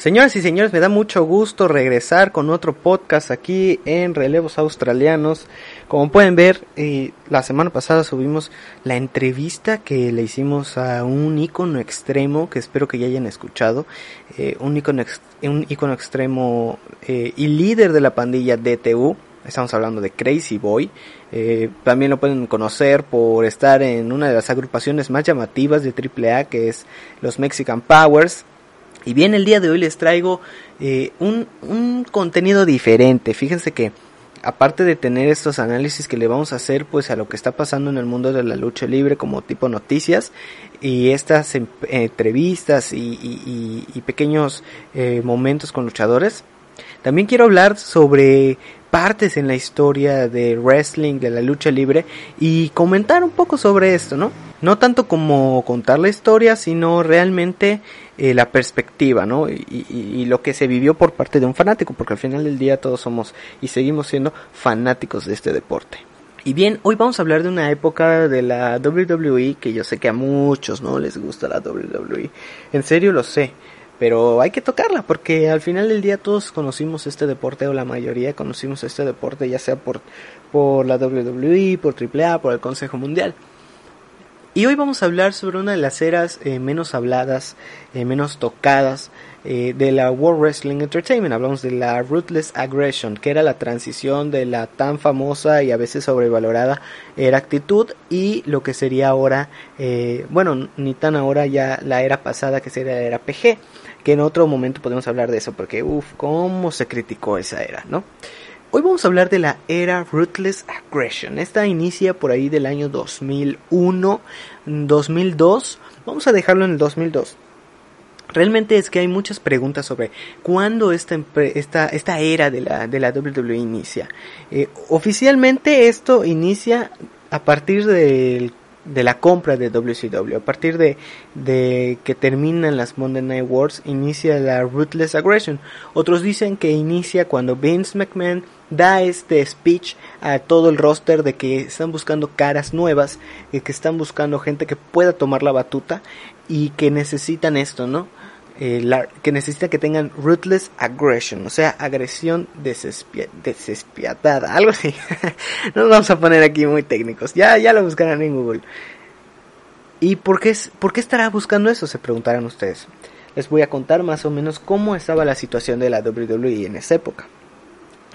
Señoras y señores, me da mucho gusto regresar con otro podcast aquí en Relevos Australianos. Como pueden ver, eh, la semana pasada subimos la entrevista que le hicimos a un icono extremo, que espero que ya hayan escuchado, eh, un, icono un icono extremo eh, y líder de la pandilla DTU. Estamos hablando de Crazy Boy. también lo pueden conocer por estar en una de las agrupaciones más llamativas de AAA, que es los Mexican Powers. Y bien, el día de hoy les traigo eh, un, un, contenido diferente. Fíjense que aparte de tener estos análisis que le vamos a hacer pues a lo que está pasando en el mundo de la lucha libre como tipo noticias y estas em, entrevistas y, pequeños eh, momentos con luchadores, también quiero hablar sobre partes en la historia de wrestling, de la lucha libre y comentar un poco sobre esto, ¿no? No tanto como contar la historia, sino realmente eh, la perspectiva, ¿no? Y, lo que se vivió por parte de un fanático, porque al final del día todos somos y seguimos siendo fanáticos de este deporte. Y bien, hoy vamos a hablar de una época de la WWE que yo sé que a muchos no les gusta la WWE. En serio lo sé pero hay que tocarla porque al final del día todos conocimos este deporte o la mayoría conocimos este deporte ya sea por, por la WWE, por AAA, por el Consejo Mundial. Y hoy vamos a hablar sobre una de las eras eh, menos habladas, eh, menos tocadas eh, de la World Wrestling Entertainment. Hablamos de la Ruthless Aggression, que era la transición de la tan famosa y a veces sobrevalorada era actitud y lo que sería ahora, bueno, ni tan ahora ya la era pasada que sería la era PG que en otro momento podemos hablar de eso, porque uff, cómo se criticó esa era, ¿no? Hoy vamos a hablar de la era Ruthless Aggression. Esta inicia por ahí del año 2001, 2002. Vamos a dejarlo en el 2002. Realmente es que hay muchas preguntas sobre cuándo esta, esta, esta era de la, de la WWE inicia. Eh, oficialmente esto inicia a partir del de la compra de WCW. A partir de, de, que terminan las Monday Night Wars, inicia la Ruthless Aggression. Otros dicen que inicia cuando Vince McMahon da este speech a todo el roster de que están buscando caras nuevas, y que están buscando gente que pueda tomar la batuta y que necesitan esto, ¿no? Eh, que necesita que tengan ruthless aggression, o sea, agresión desespiadada, algo así. Nos vamos a poner aquí muy técnicos. Ya, ya lo buscarán en Google. ¿Y por qué, por qué estará buscando eso? Se preguntarán ustedes. Les voy a contar más o menos cómo estaba la situación de la WWE en esa época.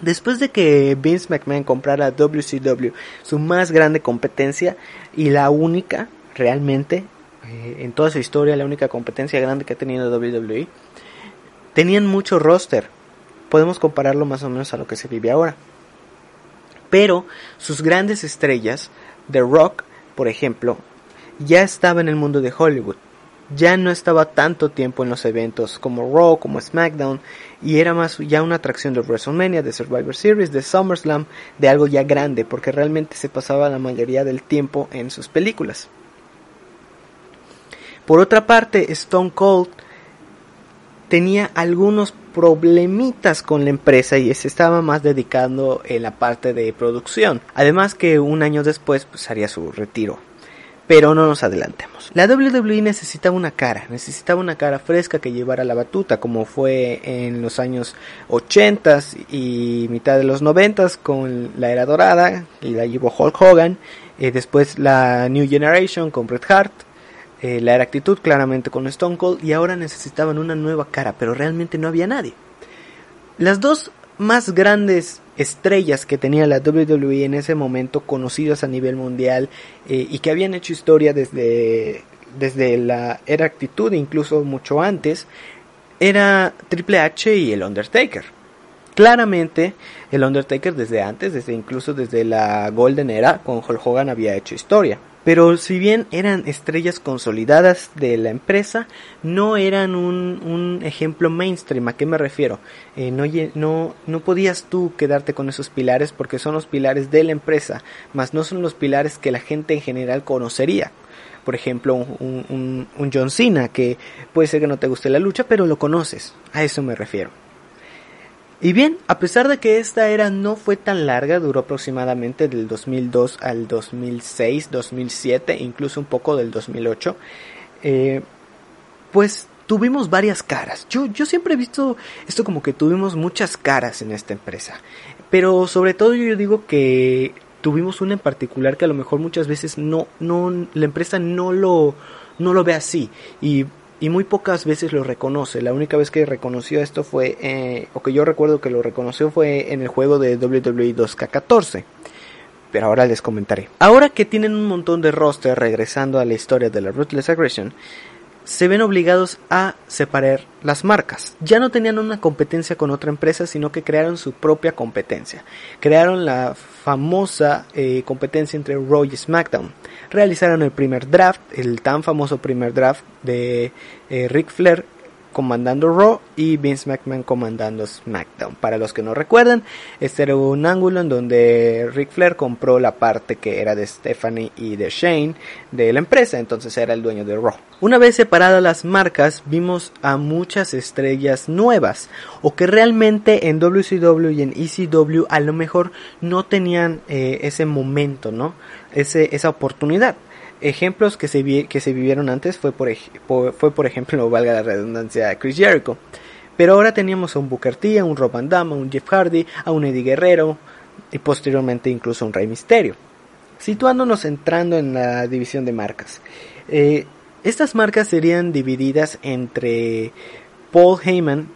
Después de que Vince McMahon comprara WCW, su más grande competencia y la única realmente eh, en toda su historia, la única competencia grande que ha tenido WWE, tenían mucho roster. Podemos compararlo más o menos a lo que se vive ahora. Pero sus grandes estrellas, The Rock, por ejemplo, ya estaba en el mundo de Hollywood. Ya no estaba tanto tiempo en los eventos como Raw, como SmackDown, y era más ya una atracción de WrestleMania, de Survivor Series, de SummerSlam, de algo ya grande, porque realmente se pasaba la mayoría del tiempo en sus películas. Por otra parte, Stone Cold tenía algunos problemitas con la empresa y se estaba más dedicando en la parte de producción. Además que un año después pues, haría su retiro. Pero no nos adelantemos. La WWE necesitaba una cara, necesitaba una cara fresca que llevara la batuta, como fue en los años 80 y mitad de los 90 con la era dorada, y la llevó Hulk Hogan, y después la New Generation con Bret Hart, eh, la era actitud claramente con Stone Cold y ahora necesitaban una nueva cara, pero realmente no había nadie. Las dos más grandes estrellas que tenía la WWE en ese momento, conocidas a nivel mundial eh, y que habían hecho historia desde, desde la era actitud, incluso mucho antes, era Triple H y el Undertaker. Claramente, el Undertaker desde antes, desde incluso desde la Golden Era, con Hulk Hogan había hecho historia. Pero si bien eran estrellas consolidadas de la empresa, no eran un, un ejemplo mainstream. ¿A qué me refiero? Eh, no, no, no podías tú quedarte con esos pilares porque son los pilares de la empresa, más no son los pilares que la gente en general conocería. Por ejemplo, un, un, un John Cena, que puede ser que no te guste la lucha, pero lo conoces. A eso me refiero. Y bien, a pesar de que esta era no fue tan larga, duró aproximadamente del 2002 al 2006, 2007, incluso un poco del 2008, eh, pues tuvimos varias caras. Yo, yo siempre he visto esto como que tuvimos muchas caras en esta empresa. Pero sobre todo yo digo que tuvimos una en particular que a lo mejor muchas veces no, no, la empresa no lo, no lo ve así. Y y muy pocas veces lo reconoce. La única vez que reconoció esto fue, eh, o que yo recuerdo que lo reconoció fue en el juego de WWE 2K14. Pero ahora les comentaré. Ahora que tienen un montón de roster regresando a la historia de la Ruthless Aggression, se ven obligados a separar las marcas. Ya no tenían una competencia con otra empresa, sino que crearon su propia competencia. Crearon la famosa eh, competencia entre Raw y SmackDown. Realizaron el primer draft, el tan famoso primer draft de eh, Ric Flair comandando Raw y Vince McMahon comandando SmackDown. Para los que no recuerdan, este era un ángulo en donde Ric Flair compró la parte que era de Stephanie y de Shane de la empresa, entonces era el dueño de Raw. Una vez separadas las marcas, vimos a muchas estrellas nuevas, o que realmente en WCW y en ECW a lo mejor no tenían eh, ese momento, ¿no? Ese, esa oportunidad. Ejemplos que se, que se vivieron antes fue por, fue por ejemplo, valga la redundancia, Chris Jericho. Pero ahora teníamos a un Booker T, a un Rob Van Damme, a un Jeff Hardy, a un Eddie Guerrero y posteriormente incluso a un Rey Mysterio. Situándonos entrando en la división de marcas. Eh, estas marcas serían divididas entre Paul Heyman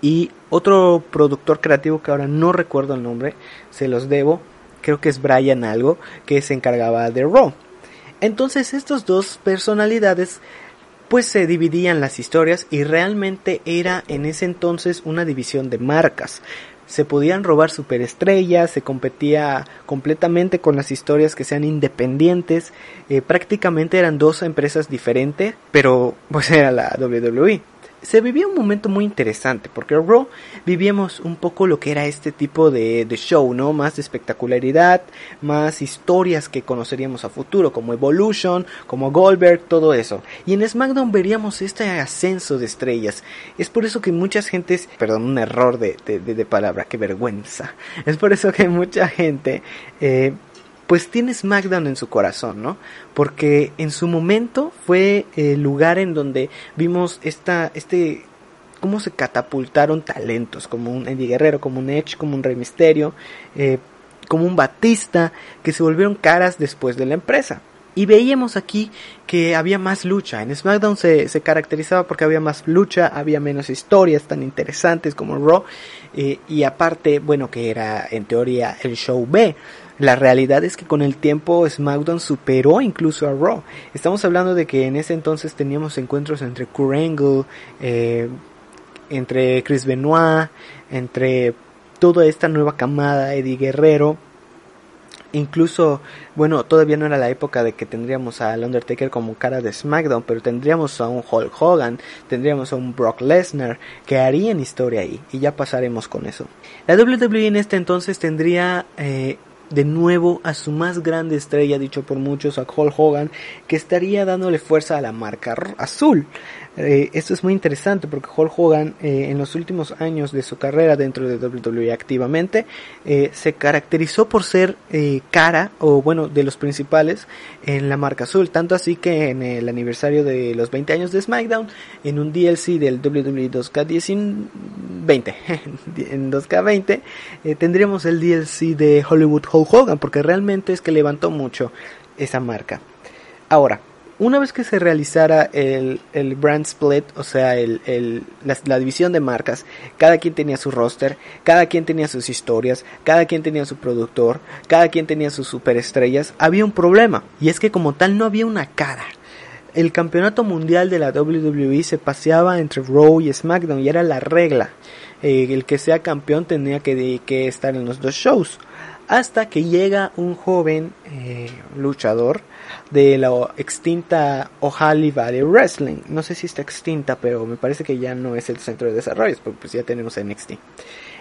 y otro productor creativo que ahora no recuerdo el nombre, se los debo, creo que es Brian algo, que se encargaba de Raw. Entonces estas dos personalidades pues se dividían las historias y realmente era en ese entonces una división de marcas. Se podían robar superestrellas, se competía completamente con las historias que sean independientes. Eh, prácticamente eran dos empresas diferentes, pero pues era la WWE se vivía un momento muy interesante porque Raw vivíamos un poco lo que era este tipo de, show, ¿no? Más de espectacularidad, más historias que conoceríamos a futuro, como Evolution, como Goldberg, todo eso. Y en SmackDown veríamos este ascenso de estrellas. Es por eso que muchas gentes, perdón, un error de, de, palabra, qué vergüenza. Es por eso que mucha gente eh, pues tiene SmackDown en su corazón, ¿no? Porque en su momento fue el lugar en donde vimos esta, este, cómo se catapultaron talentos, como un Eddie Guerrero, como un Edge, como un Rey Misterio, eh, como un Batista, que se volvieron caras después de la empresa. Y veíamos aquí que había más lucha. En SmackDown se, se, caracterizaba porque había más lucha, había menos historias tan interesantes como Raw. Eh, y aparte, bueno, que era en teoría el show B. La realidad es que con el tiempo SmackDown superó incluso a Raw. Estamos hablando de que en ese entonces teníamos encuentros entre Kurt Angle, eh, entre Chris Benoit, entre toda esta nueva camada, Eddie Guerrero. Incluso, bueno, todavía no era la época de que tendríamos al Undertaker como cara de SmackDown, pero tendríamos a un Hulk Hogan, tendríamos a un Brock Lesnar, que harían historia ahí, y ya pasaremos con eso. La WWE en este entonces tendría eh, de nuevo a su más grande estrella, dicho por muchos, a Hulk Hogan, que estaría dándole fuerza a la marca azul. Eh, esto es muy interesante porque Hulk Hogan eh, en los últimos años de su carrera dentro de WWE activamente eh, se caracterizó por ser cara o bueno de los principales en la marca azul tanto así que en el aniversario de los 20 años de SmackDown en un DLC del WWE 2K20 en 2K20 tendríamos el DLC de Hollywood Hulk Hogan porque realmente es que levantó mucho esa marca. Ahora una vez que se realizara el, brand split, o sea, el, la, división de marcas, cada quien tenía su roster, cada quien tenía sus historias, cada quien tenía su productor, cada quien tenía sus superestrellas, había un problema, y es que como tal no había una cara. El campeonato mundial de la WWE se paseaba entre Raw y SmackDown y era la regla. Eh, el que sea campeón tenía que, que estar en los dos shows hasta que llega un joven eh, luchador de la extinta O'Halley Valley Wrestling. No sé si está extinta, pero me parece que ya no es el centro de desarrollo, porque pues ya tenemos NXT.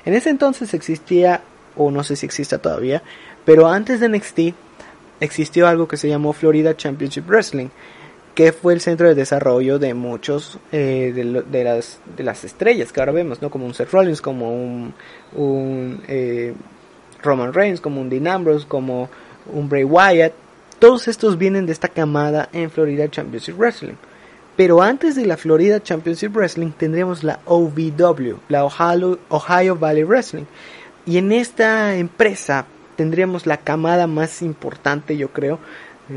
En ese entonces existía, o no sé si exista todavía, pero antes de NXT existió algo que se llamó Florida Championship Wrestling, que fue el centro de desarrollo de muchos eh, de, las, de las estrellas que ahora vemos, ¿no? Como un Seth Rollins, como un, eh, Roman Reigns, como un Dean Ambrose, como un Bray Wyatt, todos estos vienen de esta camada en Florida Championship Wrestling. Pero antes de la Florida Championship Wrestling tendríamos la OVW, la Ohio, Ohio Valley Wrestling. Y en esta empresa tendríamos la camada más importante, yo creo,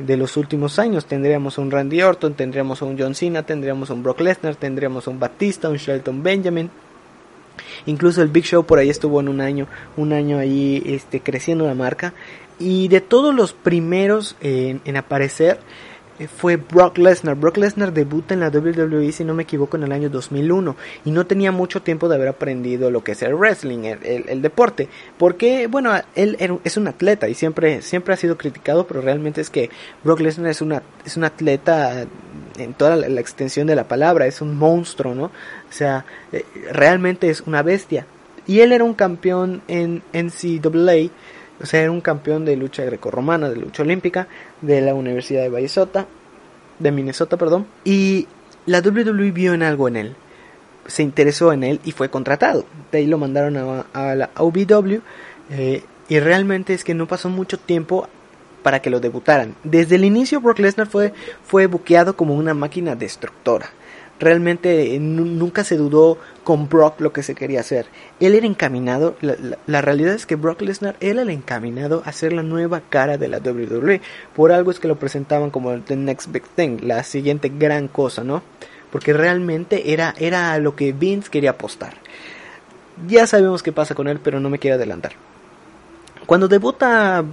de los últimos años. Tendríamos un Randy Orton, tendríamos un John Cena, tendríamos un Brock Lesnar, tendríamos un Batista, un Shelton Benjamin. Incluso el Big Show por ahí estuvo en un año, un año ahí este, creciendo la marca. Y de todos los primeros en aparecer, fue Brock Lesnar. Brock Lesnar debuta en la WWE, si no me equivoco, en el año 2001 y no tenía mucho tiempo de haber aprendido lo que es el wrestling, el, deporte, porque, bueno, él es un atleta y siempre, siempre ha sido criticado, pero realmente es que Brock Lesnar es, una, es un atleta en toda la, extensión de la palabra, es un monstruo, ¿no? O sea, eh, realmente es una bestia. Y él era un campeón en NCAA o sea, era un campeón de lucha grecorromana, de lucha olímpica, de la Universidad de Minnesota, de Minnesota, perdón. Y la WWE vio en algo en él. Se interesó en él y fue contratado. De ahí lo mandaron a, la OVW. Eh, y realmente es que no pasó mucho tiempo para que lo debutaran. Desde el inicio Brock Lesnar fue, fue buqueado como una máquina destructora realmente nunca se dudó con Brock lo que se quería hacer. Él era encaminado, la, realidad es que Brock Lesnar era el encaminado a ser la nueva cara de la WWE. Por algo es que lo presentaban como the next big thing, la siguiente gran cosa, ¿no? Porque realmente era, era lo que Vince quería apostar. Ya sabemos qué pasa con él, pero no me quiero adelantar. Cuando debuta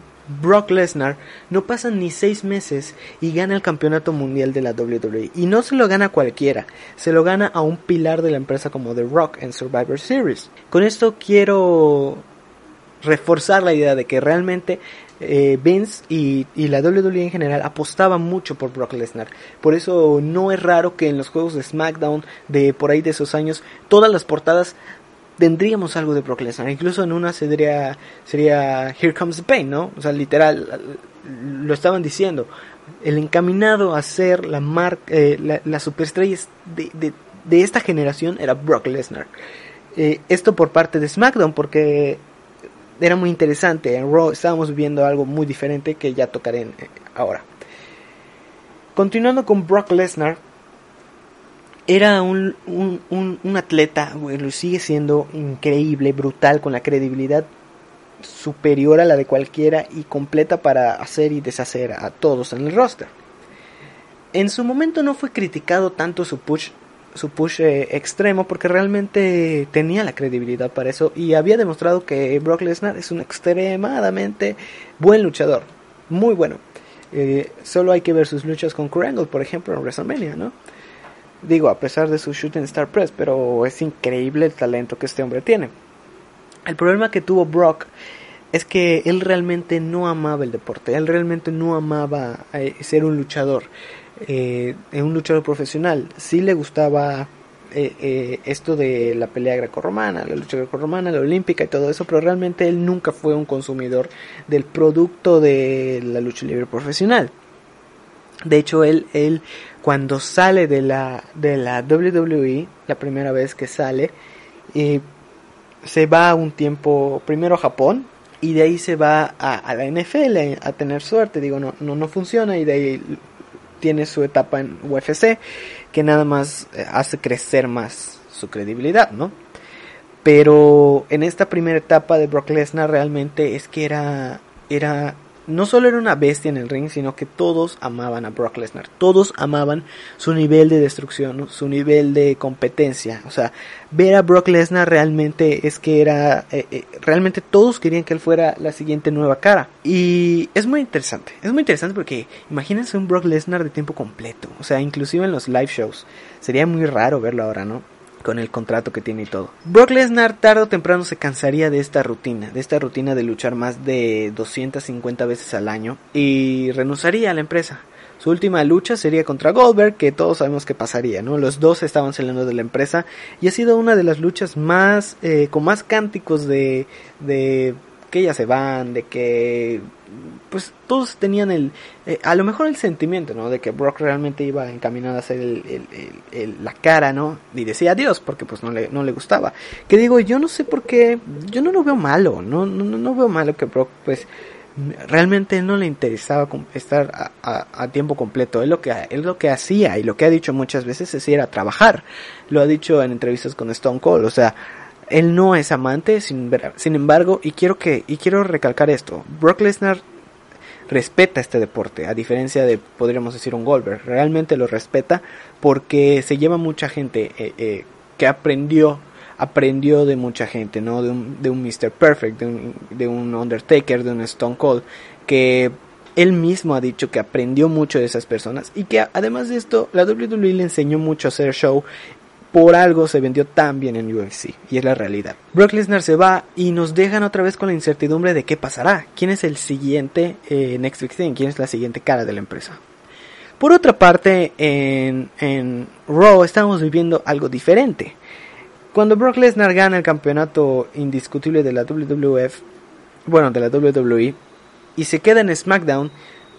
Brock Lesnar no pasan ni seis meses y gana el campeonato mundial de la WWE. Y no se lo gana cualquiera, se lo gana a un pilar de la empresa como The Rock en Survivor Series. Con esto quiero reforzar la idea de que realmente eh, Vince y, y, la WWE en general apostaban mucho por Brock Lesnar. Por eso no es raro que en los juegos de SmackDown de por ahí de esos años todas las portadas tendríamos algo de Brock Lesnar. Incluso en una sería, sería Here Comes the Pain, ¿no? O sea, literal, lo estaban diciendo. El encaminado a ser la, marca, eh, la, superestrella de, de, esta generación era Brock Lesnar. Eh, esto por parte de SmackDown, porque era muy interesante. En Raw estábamos viviendo algo muy diferente que ya tocaré eh, ahora. Continuando con Brock Lesnar, era un, un, un, atleta, lo sigue siendo increíble, brutal, con la credibilidad superior a la de cualquiera y completa para hacer y deshacer a todos en el roster. En su momento no fue criticado tanto su push, su push eh, extremo porque realmente tenía la credibilidad para eso y había demostrado que Brock Lesnar es un extremadamente buen luchador, muy bueno. Eh, solo hay que ver sus luchas con Kurt por ejemplo, en WrestleMania, ¿no? Digo, a pesar de su Shooting Star Press, pero es increíble el talento que este hombre tiene. El problema que tuvo Brock es que él realmente no amaba el deporte, él realmente no amaba eh, ser un luchador, eh, un luchador profesional. Sí le gustaba eh, eh, esto de la pelea grecorromana, la lucha grecorromana, la olímpica y todo eso, pero realmente él nunca fue un consumidor del producto de la lucha libre profesional. De hecho, él cuando sale de la, de la WWE, la primera vez que sale, eh, se va un tiempo primero a Japón y de ahí se va a, la NFL a tener suerte. Digo, no, no, no funciona y de ahí tiene su etapa en UFC que nada más eh, hace crecer más su credibilidad, ¿no? Pero en esta primera etapa de Brock Lesnar realmente es que era, era no solo era una bestia en el ring, sino que todos amaban a Brock Lesnar. Todos amaban su nivel de destrucción, su nivel de competencia. O sea, ver a Brock Lesnar realmente es que era... Eh, eh, realmente todos querían que él fuera la siguiente nueva cara. Y es muy interesante. Es muy interesante porque imagínense un Brock Lesnar de tiempo completo. O sea, inclusive en los live shows. Sería muy raro verlo ahora, ¿no? Con el contrato que tiene y todo. Brock Lesnar tarde o temprano se cansaría de esta rutina, de esta rutina de luchar más de 250 veces al año y renunciaría a la empresa. Su última lucha sería contra Goldberg, que todos sabemos que pasaría, ¿no? Los dos estaban saliendo de la empresa y ha sido una de las luchas más, eh, con más cánticos de, de que ya se van, de que pues todos tenían el, eh, a lo mejor el sentimiento, ¿no? De que Brock realmente iba encaminado a ser el, la cara, ¿no? Y decía adiós porque pues no le, no le gustaba. Que digo, yo no sé por qué, yo no lo veo malo, no, no, no veo malo que Brock pues realmente no le interesaba estar a, tiempo completo. Él lo, que, él lo que hacía y lo que ha dicho muchas veces es ir a trabajar. Lo ha dicho en entrevistas con Stone Cold. O sea, él no es amante, sin, sin embargo, y quiero, que, y quiero recalcar esto. Brock Lesnar respeta este deporte, a diferencia de, podríamos decir, un Goldberg. Realmente lo respeta porque se lleva mucha gente eh, eh, que aprendió aprendió de mucha gente, ¿no? De un, de un Mr. Perfect, de un, de un Undertaker, de un Stone Cold, que él mismo ha dicho que aprendió mucho de esas personas y que además de esto la WWE le enseñó mucho a hacer show por algo se vendió tan bien en UFC y es la realidad. Brock Lesnar se va y nos dejan otra vez con la incertidumbre de qué pasará, quién es el siguiente eh, Next Big Thing, quién es la siguiente cara de la empresa. Por otra parte, en, en Raw estamos viviendo algo diferente. Cuando Brock Lesnar gana el campeonato indiscutible de la WWF, bueno, de la WWE, y se queda en SmackDown,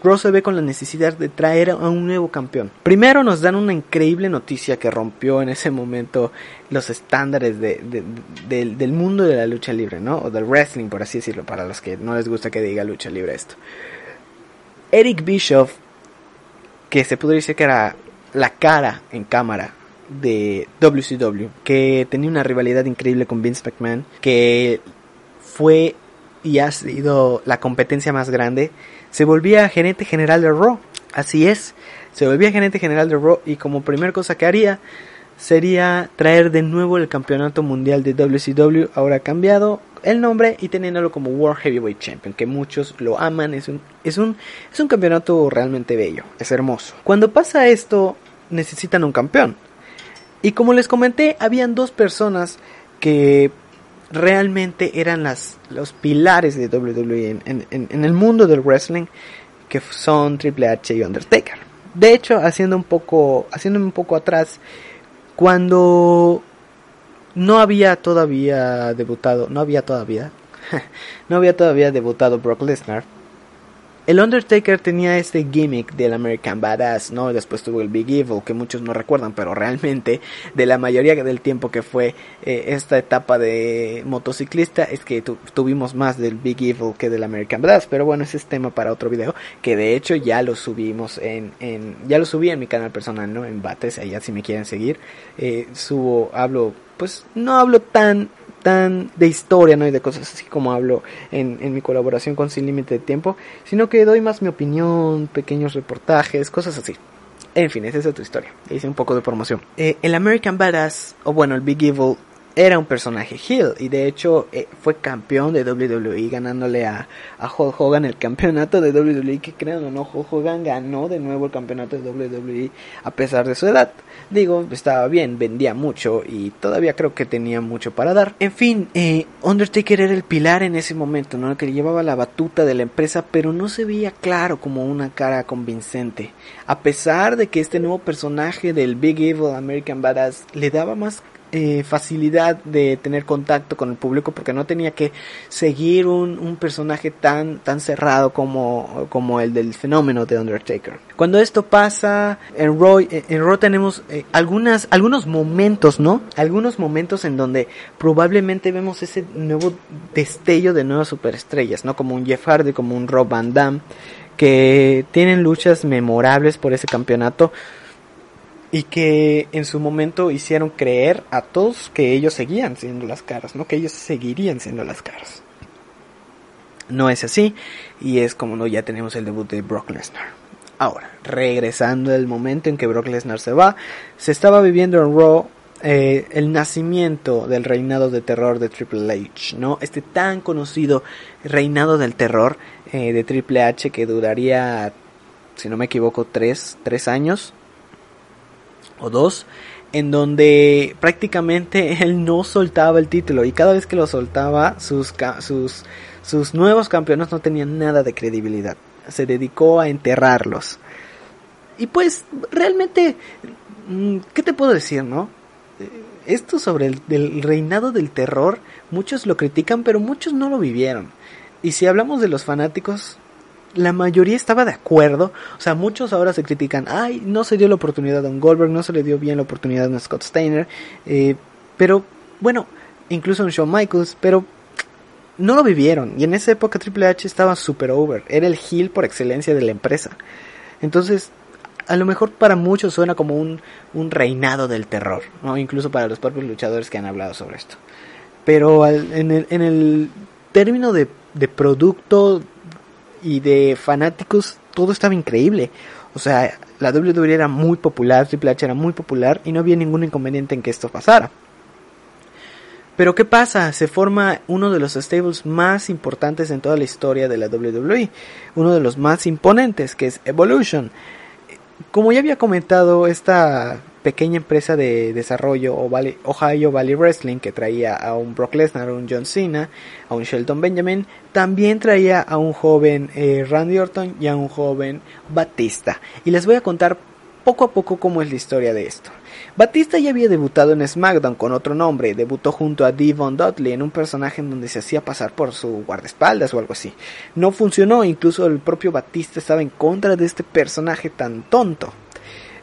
Raw se ve con la necesidad de traer a un nuevo campeón. Primero nos dan una increíble noticia que rompió en ese momento los estándares del mundo de la lucha libre, ¿no? O del wrestling, por así decirlo, para los que no les gusta que diga lucha libre esto. Eric Bischoff, que se pudo decir que era la cara en cámara de WCW, que tenía una rivalidad increíble con Vince McMahon, que fue y ha sido la competencia más grande, se volvía gerente general de Raw. Así es, se volvía gerente general de Raw y como primera cosa que haría sería traer de nuevo el campeonato mundial de WCW, ahora cambiado el nombre y teniéndolo como World Heavyweight Champion, que muchos lo aman, es un, es un, es un campeonato realmente bello, es hermoso. Cuando pasa esto, necesitan un campeón. Y como les comenté, habían dos personas que realmente eran las, los pilares de WWE en, el mundo del wrestling, que son Triple H y Undertaker. De hecho, haciendo un poco, haciéndome un poco atrás, cuando no había todavía debutado, no había todavía, no había todavía debutado Brock Lesnar, el Undertaker tenía este gimmick del American Badass, ¿no? Después tuvo el Big Evil, que muchos no recuerdan, pero realmente de la mayoría del tiempo que fue eh, esta etapa de motociclista es que tuvimos más del Big Evil que del American Badass, pero bueno, ese es tema para otro video, que de hecho ya lo subimos en, en ya lo subí en mi canal personal, ¿no? En Bates, allá si me quieren seguir, eh, subo, hablo, pues no hablo tan tan de historia, ¿no? Y de cosas así como hablo en, en mi colaboración con Sin Límite de Tiempo, sino que doy más mi opinión, pequeños reportajes, cosas así. En fin, esa es otra historia. Hice un poco de promoción. Eh, el American Badass, o bueno, el Big Evil, era un personaje heel y de hecho eh, fue campeón de WWE ganándole a, a Hulk Hogan el campeonato de WWE que crean o no Hulk Hogan ganó de nuevo el campeonato de WWE a pesar de su edad. Digo estaba bien vendía mucho y todavía creo que tenía mucho para dar. En fin eh, Undertaker era el pilar en ese momento no que llevaba la batuta de la empresa pero no se veía claro como una cara convincente. A pesar de que este nuevo personaje del Big Evil American Badass le daba más eh, facilidad de tener contacto con el público porque no tenía que seguir un, un, personaje tan, tan cerrado como, como el del fenómeno de Undertaker. Cuando esto pasa, en Raw, en Raw tenemos eh, algunas, algunos momentos, ¿no? Algunos momentos en donde probablemente vemos ese nuevo destello de nuevas superestrellas, ¿no? Como un Jeff Hardy, como un Rob Van Damme, que tienen luchas memorables por ese campeonato y que en su momento hicieron creer a todos que ellos seguían siendo las caras, no que ellos seguirían siendo las caras. No es así y es como no ya tenemos el debut de Brock Lesnar. Ahora, regresando al momento en que Brock Lesnar se va, se estaba viviendo en Raw eh, el nacimiento del reinado de terror de Triple H, ¿no? Este tan conocido reinado del terror eh, de Triple H que duraría, si no me equivoco, tres, tres años o dos en donde prácticamente él no soltaba el título y cada vez que lo soltaba sus, sus, sus nuevos campeones no tenían nada de credibilidad. Se dedicó a enterrarlos. Y pues realmente, mm, ¿qué te puedo decir, no? Eh, esto sobre el reinado del terror, muchos lo critican, pero muchos no lo vivieron. Y si hablamos de los fanáticos, la mayoría estaba de acuerdo. O sea, muchos ahora se critican, ay, no se dio la oportunidad a un Goldberg, no se le dio bien la oportunidad a Scott Steiner. Eh, pero, bueno, incluso a un Shawn Michaels, pero no lo vivieron. Y en esa época Triple H estaba super over. Era el heel por excelencia de la empresa. Entonces, a lo mejor para muchos suena como un, un reinado del terror, ¿no? Incluso para los propios luchadores que han hablado sobre esto. Pero en, el, en el término de, de producto y de fanáticos, todo estaba increíble. O sea, la WWE era muy popular, Triple H era muy popular y no había ningún inconveniente en que esto pasara. Pero ¿qué pasa? Se forma uno de los stables más importantes en toda la historia de la WWE, uno de los más imponentes, que es Evolution. Como ya había comentado, esta pequeña empresa de desarrollo Ohio Valley Wrestling que traía a un Brock Lesnar, a un John Cena, a un Shelton Benjamin, también traía a un joven eh, Randy Orton y a un joven Batista. Y les voy a contar poco a poco cómo es la historia de esto. Batista ya había debutado en SmackDown con otro nombre, debutó junto a Devon Dudley en un personaje en donde se hacía pasar por su guardaespaldas o algo así. No funcionó, incluso el propio Batista estaba en contra de este personaje tan tonto.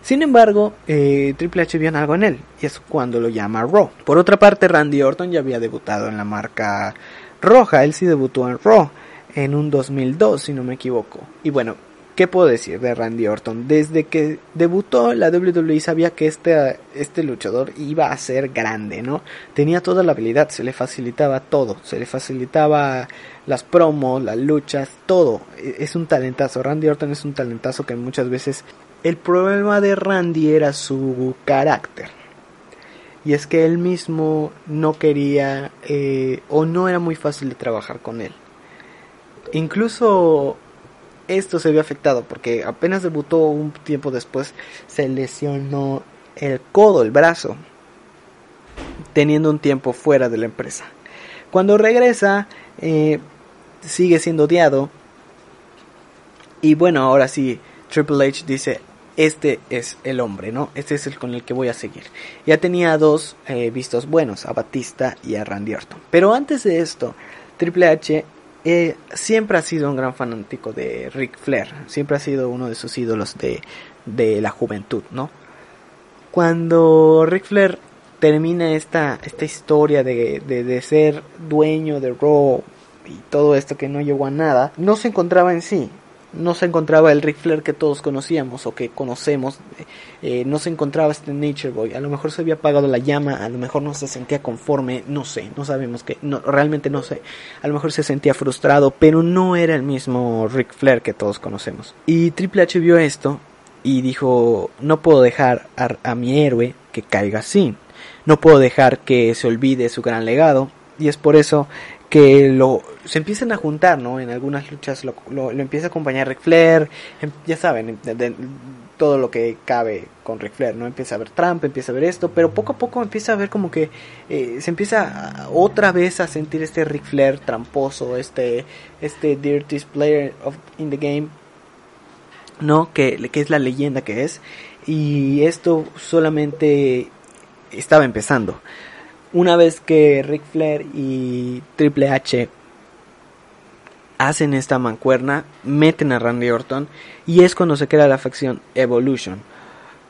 Sin embargo, eh, Triple H vio algo en él, y es cuando lo llama Raw. Por otra parte, Randy Orton ya había debutado en la marca roja, él sí debutó en Raw en un 2002, si no me equivoco. Y bueno, ¿Qué puedo decir de Randy Orton? Desde que debutó la WWE sabía que este, este luchador iba a ser grande, ¿no? Tenía toda la habilidad, se le facilitaba todo, se le facilitaba las promos, las luchas, todo. E, es un talentazo, Randy Orton es un talentazo que muchas veces el problema de Randy era su carácter. Y es que él mismo no quería eh, o no era muy fácil de trabajar con él. Incluso esto se vio afectado porque apenas debutó un tiempo después se lesionó el codo, el brazo, teniendo un tiempo fuera de la empresa. Cuando regresa, eh, sigue siendo odiado. Y bueno, ahora sí, Triple H dice, este es el hombre, ¿no? Este es el con el que voy a seguir. Ya tenía dos eh, vistos buenos, a Batista y a Randy Orton. Pero antes de esto, Triple H eh, siempre ha sido un gran fanático de Ric Flair, siempre ha sido uno de sus ídolos de, de la juventud, ¿no? Cuando Ric Flair termina esta, esta historia de, de, de ser dueño de Raw y todo esto que no llegó a nada, no se encontraba en sí, no se encontraba el Ric Flair que todos conocíamos o que conocemos, eh, no se encontraba este Nature Boy, a lo mejor se había apagado la llama, a lo mejor no se sentía conforme, no sé, no sabemos que, no, realmente no sé, a lo mejor se sentía frustrado, pero no era el mismo Ric Flair que todos conocemos. Y Triple H vio esto y dijo, no puedo dejar a, a mi héroe que caiga así, no puedo dejar que se olvide su gran legado, y es por eso que lo se empiezan a juntar, ¿no? En algunas luchas lo, lo, empieza a acompañar Ric Flair, em, ya saben, de, todo lo que cabe con Ric Flair, ¿no? Empieza a ver Trump, empieza a ver esto, pero poco a poco empieza a ver como que eh, se empieza otra vez a sentir este Ric Flair tramposo, este, este dirtiest player of, in the game, ¿no? Que, que es la leyenda que es, y esto solamente estaba empezando una vez que Ric Flair y Triple H hacen esta mancuerna, meten a Randy Orton y es cuando se crea la facción Evolution.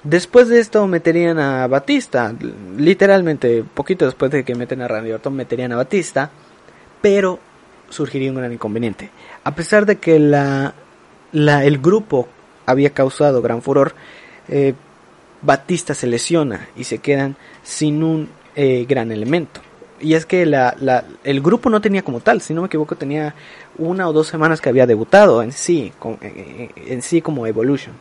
Después de esto meterían a Batista, literalmente poquito después de que meten a Randy Orton meterían a Batista, pero surgiría un gran inconveniente. A pesar de que la, la el grupo había causado gran furor, eh, Batista se lesiona y se quedan sin un eh, gran elemento. Y es que la, la, el grupo no tenía como tal, si no me equivoco, tenía una o dos semanas que había debutado en sí, con, eh, en sí como Evolution.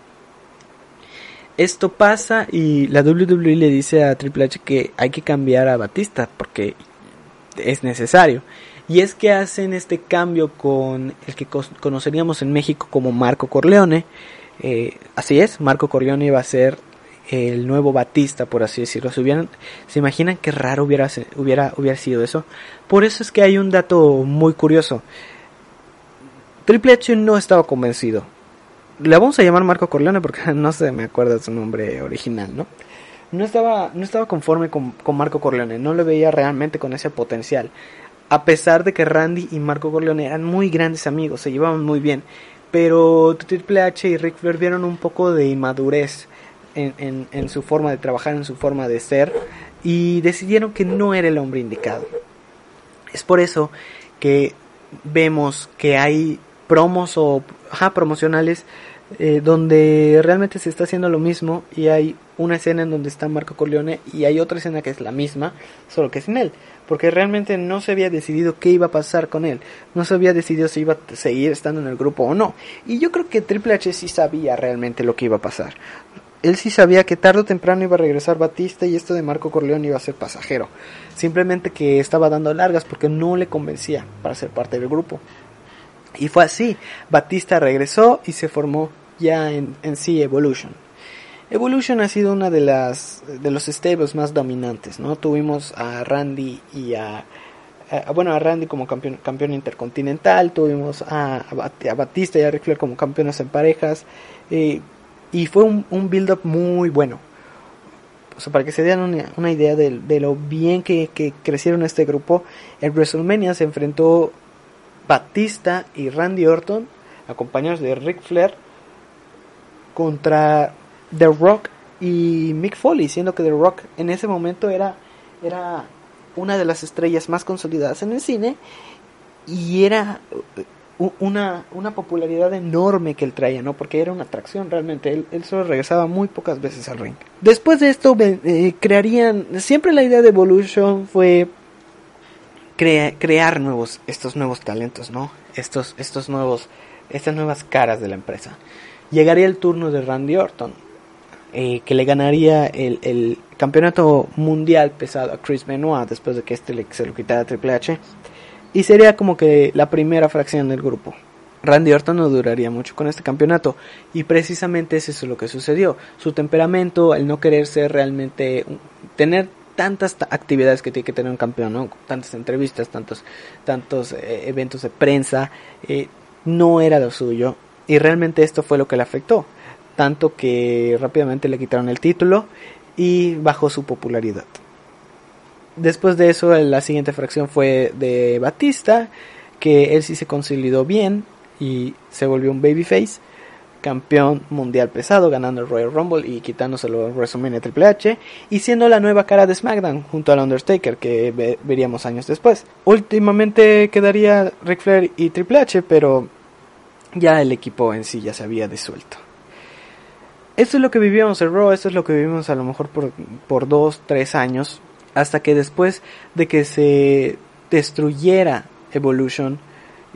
Esto pasa y la WWE le dice a Triple H que hay que cambiar a Batista porque es necesario. Y es que hacen este cambio con el que conoceríamos en México como Marco Corleone. Eh, así es, Marco Corleone va a ser el nuevo Batista, por así decirlo. ¿Se, ¿se imaginan qué raro hubiera, hubiera, hubiera sido eso? Por eso es que hay un dato muy curioso. Triple H no estaba convencido. Le vamos a llamar Marco Corleone porque no se me acuerda su nombre original, ¿no? No estaba, no estaba conforme con, con Marco Corleone, no le veía realmente con ese potencial. A pesar de que Randy y Marco Corleone eran muy grandes amigos, se llevaban muy bien. Pero Triple H y Rick Flair vieron un poco de inmadurez en, su forma de trabajar, en su forma de ser, y decidieron que no era el hombre indicado. Es por eso que vemos que hay promos o promocionales eh, donde realmente se está haciendo lo mismo y hay una escena en donde está Marco Corleone y hay otra escena que es la misma, solo que sin él, porque realmente no se había decidido qué iba a pasar con él, no se había decidido si iba a seguir estando en el grupo o no. Y yo creo que Triple H sí sabía realmente lo que iba a pasar. Él sí sabía que tarde o temprano iba a regresar Batista y esto de Marco Corleone iba a ser pasajero. Simplemente que estaba dando largas porque no le convencía para ser parte del grupo. Y fue así. Batista regresó y se formó ya en, sí Evolution. Evolution ha sido una de las de los stables más dominantes, ¿no? Tuvimos a Randy y a, bueno a Randy como campeón campeón intercontinental, tuvimos a, a, Batista y a Ric Flair como campeones en parejas eh, y fue un, un build up muy bueno. Para que se den una, una idea de, de, lo bien que, que crecieron este grupo, en WrestleMania se enfrentó Batista y Randy Orton, acompañados de Ric Flair, contra The Rock y Mick Foley, siendo que The Rock en ese momento era, era una de las estrellas más consolidadas en el cine y era una, una popularidad enorme que él traía, ¿no? Porque era una atracción realmente. Él, él solo regresaba muy pocas veces al ring. Después de esto, eh, crearían. Siempre la idea de Evolution fue crear nuevos, estos nuevos talentos, ¿no? Estos, estos nuevos, estas nuevas caras de la empresa. Llegaría el turno de Randy Orton, eh, que le ganaría el, el, campeonato mundial pesado a Chris Benoit después de que este le, se lo quitara Triple H. Y sería como que la primera fracción del grupo. Randy Orton no duraría mucho con este campeonato y precisamente eso es lo que sucedió. Su temperamento, el no querer ser realmente tener tantas actividades que tiene que tener un campeón, ¿no? tantas entrevistas, tantos, tantos eh, eventos de prensa, eh, no era lo suyo y realmente esto fue lo que le afectó, tanto que rápidamente le quitaron el título y bajó su popularidad. Después de eso, la siguiente fracción fue de Batista, que él sí se consolidó bien y se volvió un babyface campeón mundial pesado, ganando el Royal Rumble y quitándoselo en WrestleMania Triple H, y siendo la nueva cara de SmackDown junto al Undertaker que veríamos años después. Últimamente quedaría Ric Flair y Triple H, pero ya el equipo en sí ya se había disuelto. Esto es lo que vivíamos en Raw, esto es lo que vivimos a lo mejor por, por dos, tres años, hasta que después de que se destruyera Evolution,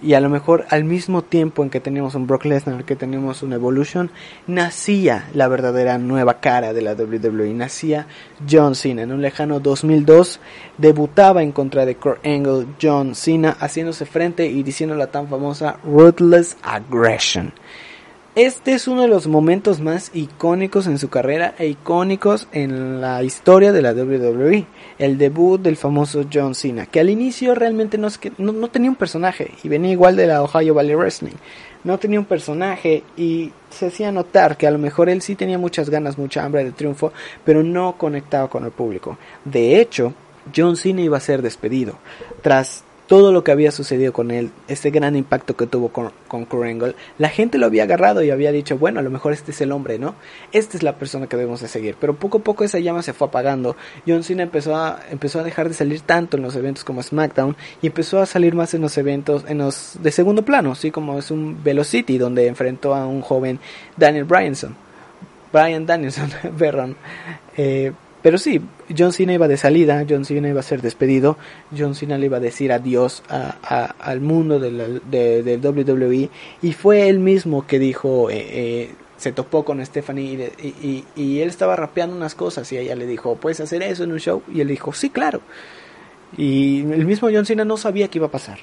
y a lo mejor al mismo tiempo en que teníamos un Brock Lesnar, que teníamos un Evolution, nacía la verdadera nueva cara de la WWE, nacía John Cena. En un lejano 2002 debutaba en contra de Kurt Angle John Cena, haciéndose frente y diciendo la tan famosa Ruthless Aggression. Este es uno de los momentos más icónicos en su carrera e icónicos en la historia de la WWE. El debut del famoso John Cena, que al inicio realmente no, no, tenía un personaje y venía igual de la Ohio Valley Wrestling. No tenía un personaje y se hacía notar que a lo mejor él sí tenía muchas ganas, mucha hambre de triunfo, pero no conectaba con el público. De hecho, John Cena iba a ser despedido. Tras todo lo que había sucedido con él, este gran impacto que tuvo con, con Kurt la gente lo había agarrado y había dicho, bueno, a lo mejor este es el hombre, ¿no? Esta es la persona que debemos de seguir. Pero poco a poco esa llama se fue apagando. John Cena empezó a, empezó a dejar de salir tanto en los eventos como SmackDown y empezó a salir más en los eventos en los de segundo plano, así como es un Velocity donde enfrentó a un joven Daniel Bryanson. Brian Danielson, perdón. Eh, pero sí, John Cena iba de salida, John Cena iba a ser despedido, John Cena le iba a decir adiós a, al mundo del de, WWE y fue él mismo que dijo, eh, eh, se topó con Stephanie y, y, él estaba rapeando unas cosas y ella le dijo, ¿puedes hacer eso en un show? Y él dijo, sí, claro. Y el mismo John Cena no sabía qué iba a pasar.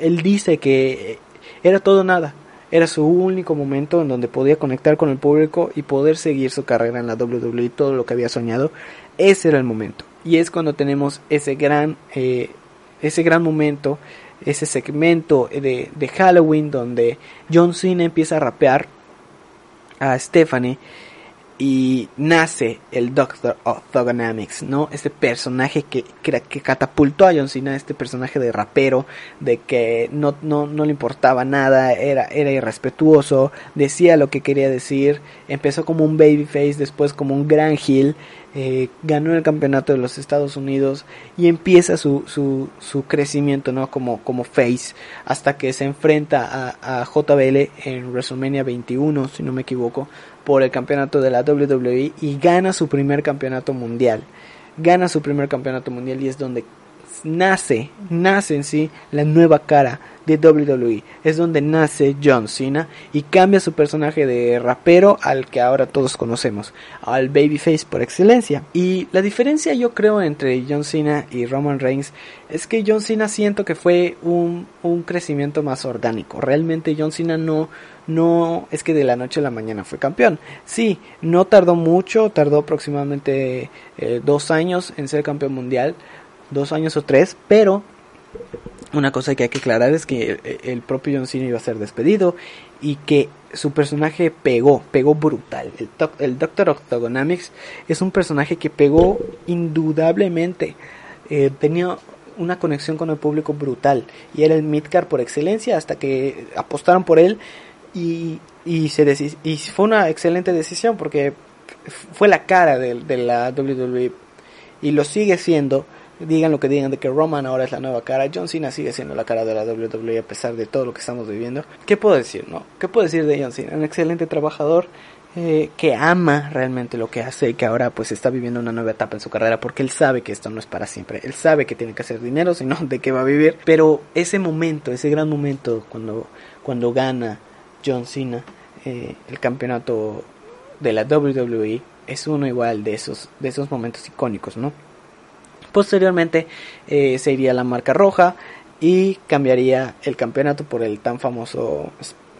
Él dice que era todo nada era su único momento en donde podía conectar con el público y poder seguir su carrera en la WWE, todo lo que había soñado. Ese era el momento. Y es cuando tenemos ese gran, eh, ese gran momento, ese segmento de, de Halloween donde John Cena empieza a rapear a Stephanie y nace el Doctor of Thugonomics, ¿no? Este personaje que, que, catapultó a John Cena, este personaje de rapero, de que no, no, no le importaba nada, era, era irrespetuoso, decía lo que quería decir, empezó como un babyface, después como un gran heel, eh, ganó el campeonato de los Estados Unidos y empieza su, su, su crecimiento ¿no? como, como face hasta que se enfrenta a, a JBL en WrestleMania 21 si no me equivoco por el campeonato de la WWE y gana su primer campeonato mundial. Gana su primer campeonato mundial y es donde nace, nace en sí la nueva cara de WWE. Es donde nace John Cena y cambia su personaje de rapero al que ahora todos conocemos, al babyface por excelencia. Y la diferencia yo creo entre John Cena y Roman Reigns es que John Cena siento que fue un, un crecimiento más orgánico. Realmente John Cena no no es que de la noche a la mañana fue campeón. Sí, no tardó mucho, tardó aproximadamente eh, dos años en ser campeón mundial, dos años o tres, pero una cosa que hay que aclarar es que eh, el propio John Cena iba a ser despedido y que su personaje pegó, pegó brutal. El, el Doctor Octogonamics es un personaje que pegó indudablemente. Eh, tenía una conexión con el público brutal y era el midcar por excelencia hasta que apostaron por él y, y, se y fue una excelente decisión porque fue la cara de, de, la WWE y lo sigue siendo. Digan lo que digan de que Roman ahora es la nueva cara, John Cena sigue siendo la cara de la WWE a pesar de todo lo que estamos viviendo. ¿Qué puedo decir, no? ¿Qué puedo decir de John Cena? Un excelente trabajador eh, que ama realmente lo que hace y que ahora pues está viviendo una nueva etapa en su carrera porque él sabe que esto no es para siempre. Él sabe que tiene que hacer dinero, sino de qué va a vivir. Pero ese momento, ese gran momento cuando, cuando gana John Cena eh, el campeonato de la WWE es uno igual de esos de esos momentos icónicos no posteriormente eh, se iría la marca roja y cambiaría el campeonato por el tan famoso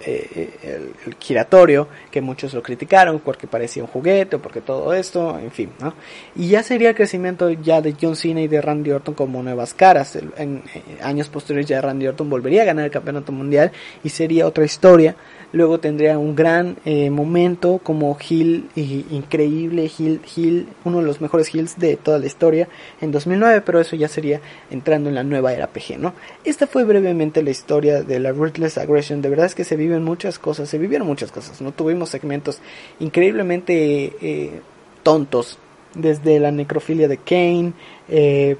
eh, el, giratorio, que muchos lo criticaron porque parecía un juguete o porque todo esto, en fin, ¿no? Y ya sería el crecimiento ya de John Cena y de Randy Orton como nuevas caras. En, años posteriores ya Randy Orton volvería a ganar el campeonato mundial y sería otra historia Luego tendría un gran eh, momento como Hill, increíble Hill, Hill, uno de los mejores Hills de toda la historia en 2009, pero eso ya sería entrando en la nueva era PG, ¿no? Esta fue brevemente la historia de la Ruthless Aggression. De verdad es que se muchas cosas, se vivieron muchas cosas, ¿no? Tuvimos segmentos increíblemente eh, tontos, desde la necrofilia de Kane, eh,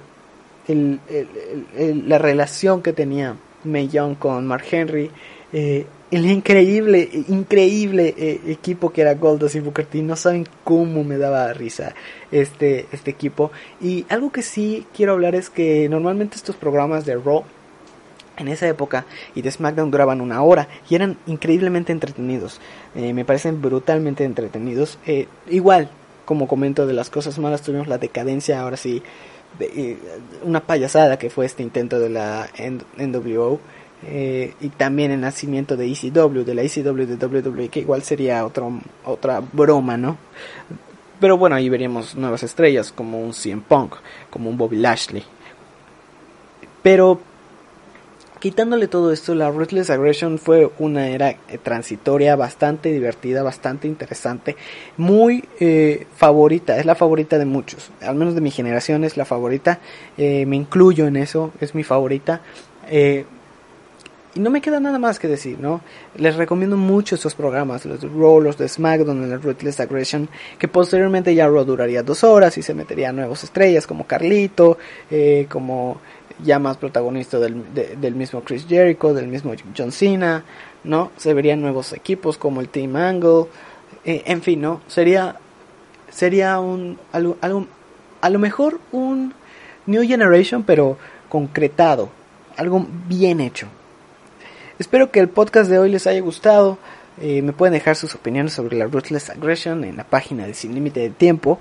la relación que tenía May Young con Mark Henry, eh, el increíble, increíble equipo que era Goldos y Booker T. No saben cómo me daba risa este, este equipo. Y algo que sí quiero hablar es que normalmente estos programas de Raw en esa época y de SmackDown duraban una hora y eran increíblemente entretenidos. Eh, me parecen brutalmente entretenidos. Eh, igual, como comento de las cosas malas, tuvimos la decadencia, ahora sí, de, una payasada que fue este intento de la NWO. Eh, y también el nacimiento de ECW, de la ECW de WWE, que igual sería otro, otra broma, ¿no? Pero bueno, ahí veríamos nuevas estrellas como un CM Punk, como un Bobby Lashley. Pero quitándole todo esto, la Ruthless Aggression fue una era eh, transitoria bastante divertida, bastante interesante, muy eh, favorita, es la favorita de muchos, al menos de mi generación es la favorita, me incluyo en eso, es mi favorita. Y no me queda nada más que decir, ¿no? Les recomiendo mucho estos programas, los de Raw, los de SmackDown, el Ruthless Aggression, que posteriormente ya Raw duraría dos horas y se metería nuevas estrellas como Carlito, eh, como ya más protagonista del, del mismo Chris Jericho, del mismo John Cena, ¿no? Se verían nuevos equipos como el Team Angle, eh, en fin, ¿no? Sería, sería un, algo, algo, a lo mejor un New Generation, pero concretado, algo bien hecho. Espero que el podcast de hoy les haya gustado. Eh, me pueden dejar sus opiniones sobre la Ruthless Aggression en la página de Sin Límite de Tiempo.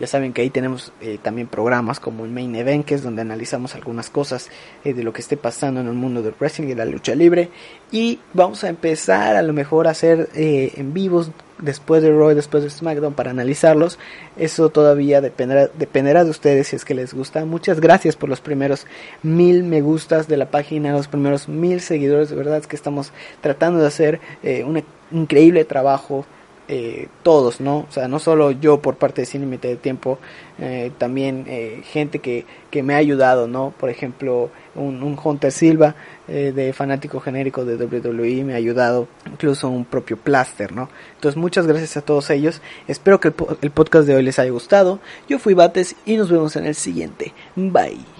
Ya saben que ahí tenemos eh, también programas como el Main Event, que es donde analizamos algunas cosas eh, de lo que esté pasando en el mundo del wrestling y la lucha libre. Y vamos a empezar a lo mejor a hacer eh, en vivos después de Roy, después de SmackDown para analizarlos. Eso todavía dependerá, dependerá de ustedes si es que les gusta. Muchas gracias por los primeros mil me gustas de la página, los primeros mil seguidores. De verdad es que estamos tratando de hacer un increíble trabajo eh, todos, ¿no? O sea, no solo yo por parte de Cine de Tiempo, eh, también eh, gente que, que, me ha ayudado, ¿no? Por ejemplo, un, un Hunter Silva de fanático genérico de WWE me ha ayudado, incluso un propio Plaster, ¿no? Entonces, muchas gracias a todos ellos. Espero que el podcast de hoy les haya gustado. Yo fui Bates y nos vemos en el siguiente. Bye.